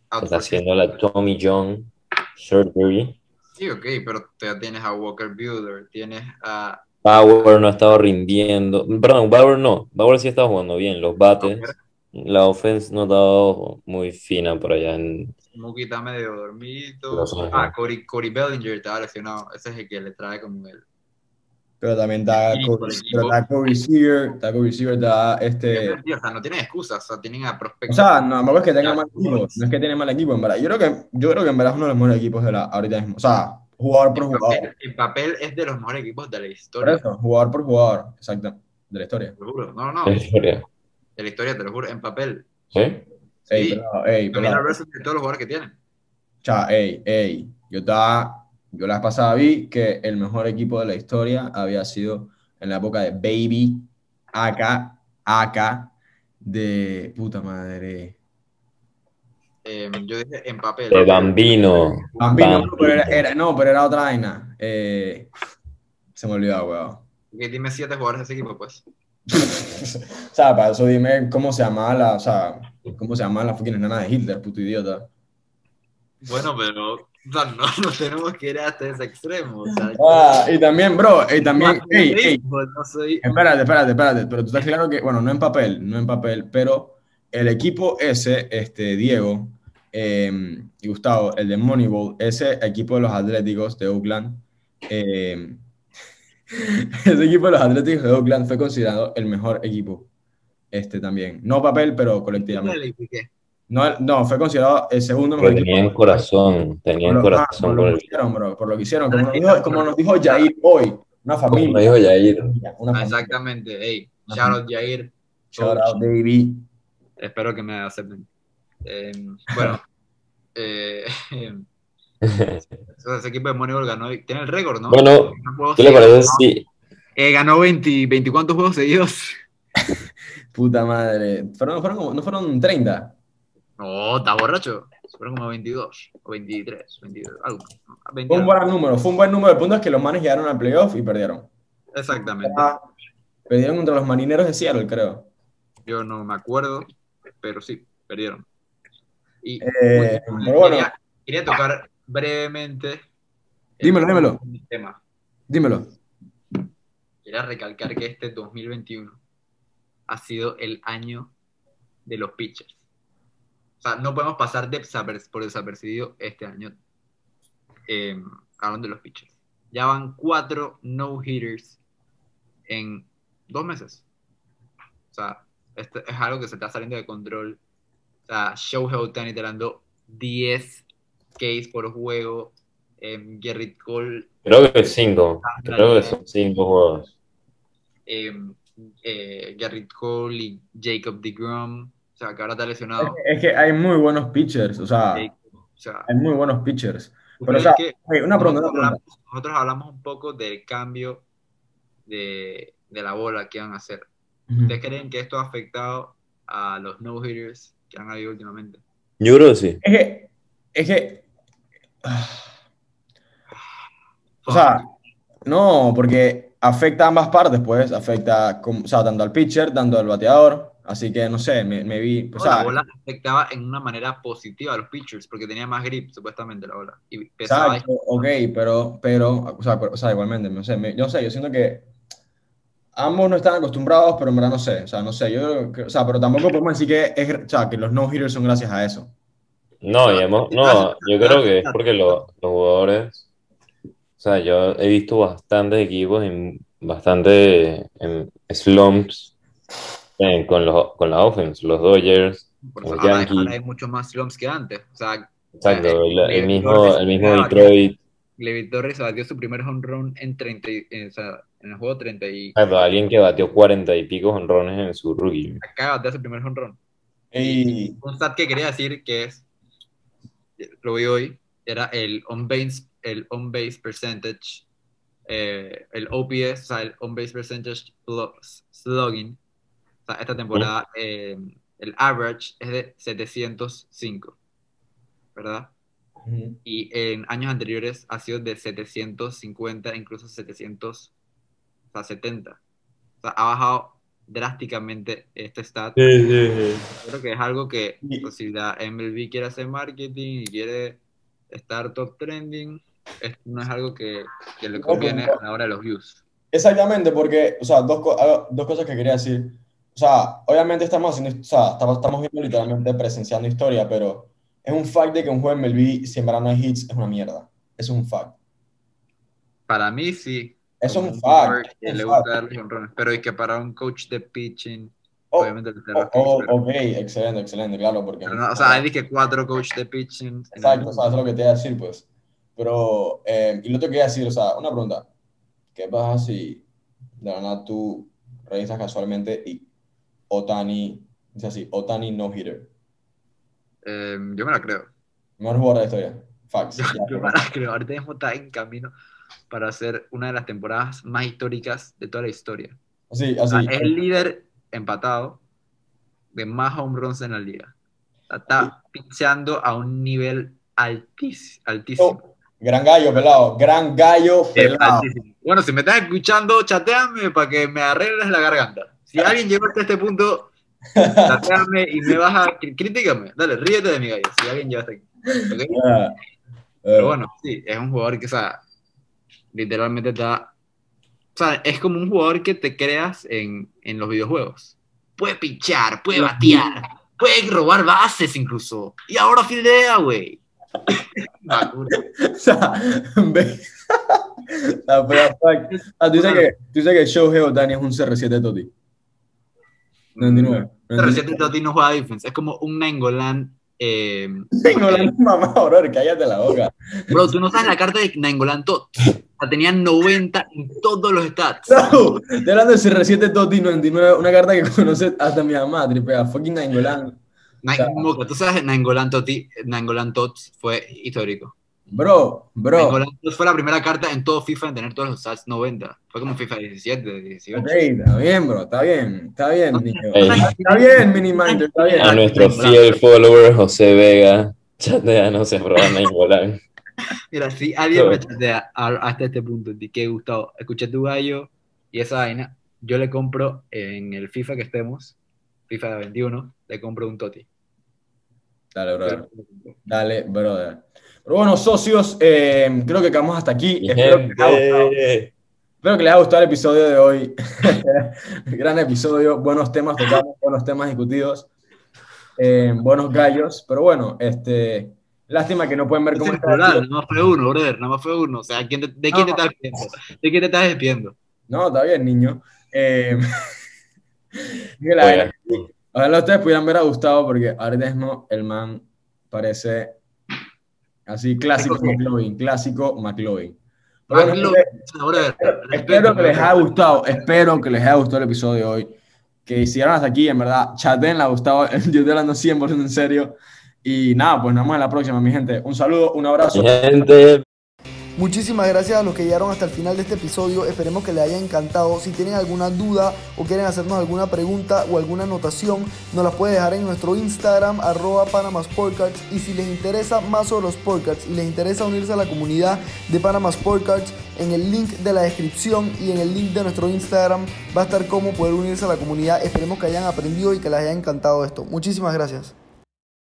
Out está haciendo la Tommy John surgery. Sí, ok, pero ya tienes a Walker Buehler, tienes a Bauer no ha estado rindiendo. Perdón, Bauer no. Bauer sí ha estado jugando bien. Los bates, la offense no ha estado muy fina por allá en, Mookie está medio dormido. Ah, Cory, Cory Bellinger estaba lesionado. Ese es el que le trae como el. Pero también está, Corey- por el Seager, está Corey Seager, está este... O sea, no tienen excusas, o sea, tienen a O prospectos. sea, no, tampoco es que tenga Ya, mal equipo, no es que tiene mal equipo, en verdad. Yo creo que, yo creo que en verdad es uno de los mejores equipos de la, ahorita mismo. O sea, jugador por jugador. papel, en papel es de los mejores equipos de la Por historia. eso, jugador por jugador, exacto, de la historia. Juro. No, no, de la historia. La historia, te lo juro. En papel. ¿Sí? Ey, Sí. pero, ey, También pero, el resto de todos los jugadores que tienen. cha, ey, ey, yo estaba, yo la vez pasada vi que el mejor equipo de la historia había sido en la época de Baby, AK, AK, de puta madre. Eh, yo dije en papel. De Bambino. Bambino, Bambino. pero era, era- no, pero era otra vaina. Eh, se me olvidó, weón. Dime siete jugadores de ese equipo, pues. o sea, para eso dime cómo se llamaba la, o sea, cómo se llamaba la fucking enana de Hitler, puto idiota. Bueno, pero o sea, no nos tenemos que ir hasta ese extremo. O sea, Ah, y también, bro, y también, ey, ey, no soy. espérate, espérate, espérate, pero tú estás claro que, bueno, no en papel, no en papel, pero el equipo ese, este, Diego eh, y Gustavo, el de Moneyball, ese equipo de los Atléticos de Oakland, eh, ese equipo de los Atléticos de Oakland fue considerado el mejor equipo, este también, no papel, pero colectivamente. No, no, fue considerado el segundo Pero mejor tenían equipo. corazón, tenían Por lo, ah, corazón por con lo el que hicieron, bro, por lo que hicieron, como nos dijo, como nos dijo Jair hoy, una Como familia. dijo Yair. Una Ah, familia. exactamente. Hey, shout out Jair. Shout out, baby. Espero que me acepten. Eh, bueno, eh, ese equipo de Moneyball ganó. Tiene el récord, ¿no? Bueno, ¿qué le parece si Eh, ganó 20, 20 ¿cuántos juegos seguidos? Puta madre. Fueron, fueron como- no fueron 30. No, está borracho. Fueron como 22 o 23, 22, algo. no, 20 Fue un buen número, fue un buen número. El punto es que los manes llegaron al playoff y perdieron. Exactamente. Ah, perdieron contra los marineros de Seattle, creo. Yo no me acuerdo, pero sí, perdieron. Y Eh, bueno, pero bueno. quería, quería tocar brevemente. el- Dímelo, dímelo. el tema. Dímelo. Quería recalcar que este 2021 ha sido el año de los pitchers. O sea, no podemos pasar desaper- por desapercibido este año eh, hablando de los pitchers. Ya van cuatro no-hitters en dos meses. O sea, esto es algo que se está saliendo de control. O sea, Shohei Ohtani tirando 10 Ks por juego. eh, Gerrit Cole Creo que cinco. Creo que son cinco juegos. eh, eh, Garrett Cole y Jacob DeGrom. O sea, que ahora está lesionado. Es que hay muy buenos pitchers, o sea, Jacob, o sea, hay muy buenos pitchers. ¿tú Pero, o sea, que una pregunta, una nosotros, pregunta. hablamos, nosotros hablamos un poco del cambio de, de la bola que van a hacer. ¿Ustedes creen que esto ha afectado a los no-hitters que han habido últimamente? Yo creo que sí. Es que, es que, o sea, no, porque afecta a ambas partes, pues, afecta, o sea, tanto al pitcher, tanto al bateador, así que, no sé, me, me vi, o No, sea, la bola afectaba en una manera positiva a los pitchers porque tenía más grip, supuestamente, la bola. Y pesaba. exacto, ok, pero, pero, o sea, pero- o sea, igualmente, no sé, me- yo sé, yo siento que ambos no están acostumbrados, pero en verdad no sé, o sea, no sé, yo, o sea, pero tampoco podemos decir que, es, o sea, que los no-hitters son gracias a eso. No, y hemos- no, yo creo que es porque lo- los jugadores, o sea, yo he visto bastantes equipos en bastante en slumps en- con, los, con la offense, los Dodgers, Por los eso, ahora, Yankees. ahora hay muchos más slumps que antes. O sea, exacto, el, el Eh, mismo, Torres, el mismo ah, Detroit, Levi Torres batió su primer home run en 30, y- en, o sea, en el juego 30 y exacto, alguien que batió 40 y pico honrones en su rookie. acaba de batear su primer home run. Y, Un stat que quería decir que es, lo vi hoy, era el on base, el on base percentage, eh, el OPS, o sea, el on base percentage plus slugging. O sea, esta temporada eh, el average es de 705, ¿verdad? Y en años anteriores ha sido de 750, incluso 770. O sea, ha bajado drásticamente este stat. Creo que es algo que pues, si la MLB quiere hacer marketing y quiere estar top trending, esto no es algo que, que le conviene pero- a la hora de los views. Exactamente, porque, o sea, dos, algo- dos cosas que quería decir. O sea, obviamente estamos haciendo, o sea, estamos, estamos viendo literalmente presenciando historia, pero es un fact de que un juego MLB, si en verdad no hay hits, es una mierda. Es un fact. Para mí sí. Eso es un fact. que le gusta fact. darle jonrones, pero es que para un coach de pitching, Oh, obviamente le oh, oh, ok, excelente, excelente, claro, porque... Pero no, o sea, hay dije cuatro coach de pitching. el Exacto, o sea, eso es lo que te iba a decir, pues. Pero, eh, y lo que iba a decir, o sea, una pregunta. ¿Qué pasa si de la nada tú revisas casualmente y Otani, dice así, Otani no-hitter? Eh, yo me la creo. Mejor jugador de la historia. Facts. Yo, yo me la creo. Ahorita mismo está en camino para hacer una de las temporadas más históricas de toda la historia. Así, O sea, es el líder empatado de más home runs en la liga. O sea, está pitchando a un nivel altis- altísimo. Gran gallo, pelado. Gran gallo, pelado. Bueno, si me estás escuchando, chateame para que me arregles la garganta. Si alguien llegó hasta este punto, chateame y me vas a... cri- Critícame. Dale, ríete de mi gallo. Si alguien llegó hasta aquí. ¿ok? Ah, Pero bueno, sí, es un jugador que, o sea, literalmente está. O sea, es como un jugador que te creas en, en los videojuegos. Puede pinchar, puede batear, puede robar bases incluso. Y ahora fildea, güey. Bakura. o sea. Ah, tú dices que, tú dices que Shohei Otani es un CR7 Toti. 99. Pero reciente Totti no juega defense. Es como un Nainggolan. Eh, Tengo la mamá, bro, cállate la boca. bro, tú no sabes la carta de Nainggolan Tot. La tenía 90 en todos los stats. No, estoy hablando de CR7 Toti 99, una carta que conoce hasta mi mamá, tripea, fucking Nainggolan. Naing- Moca, tú sabes, Nainggolan Totti, Nainggolan Tots fue histórico. Bro, bro. Fue la primera carta en todo FIFA en tener todos los stats 90. Fue como FIFA 17, 18. Ok, está bien, bro, está bien, está bien, niño. Está bien, Miniminder, está bien. A nuestro fiel follower José Vega, chatea, no se roba Nainggolan. Mira, si alguien me chatea a- hasta este punto, de que Gustavo, escuché tu gallo y esa vaina, yo le compro en el FIFA que estemos, FIFA 21, le compro un Toti. Dale, brother. Dale, brother. Pero bueno, socios, eh, creo que quedamos hasta aquí. Espero que, les haya gustado, gente. espero que les haya gustado el episodio de hoy. Gran episodio, buenos temas tocamos, buenos temas discutidos, eh, buenos gallos. Pero bueno, este, lástima que no pueden ver Es cómo está. nada más fue uno, brother, nada más fue uno. O sea, ¿quién te- ¿de quién te estás despidiendo? ¿De quién te estás despidiendo? No, está bien, niño. Eh, la- Ojalá ustedes pudieran ver a Gustavo porque ahora mismo el man parece así clásico. McLovin, clásico McLovin. Bueno, gente, brother, espero que les haya gustado, espero que les haya gustado el episodio de hoy. Que hicieron hasta aquí, en verdad, chaten, les ha gustado, yo estoy hablando 100% en serio. Y nada, pues nos vemos en la próxima, mi gente. Un saludo, un abrazo. Mi gente, Muchísimas gracias a los que llegaron hasta el final de este episodio. Esperemos que les haya encantado. Si tienen alguna duda o quieren hacernos alguna pregunta o alguna anotación, nos la pueden dejar en nuestro Instagram, arroba Panama Sportcards. Y si les interesa más sobre los Sportcards y les interesa unirse a la comunidad de Panama Sportcards, en el link de la descripción y en el link de nuestro Instagram va a estar cómo poder unirse a la comunidad. Esperemos que hayan aprendido y que les haya encantado esto. Muchísimas gracias.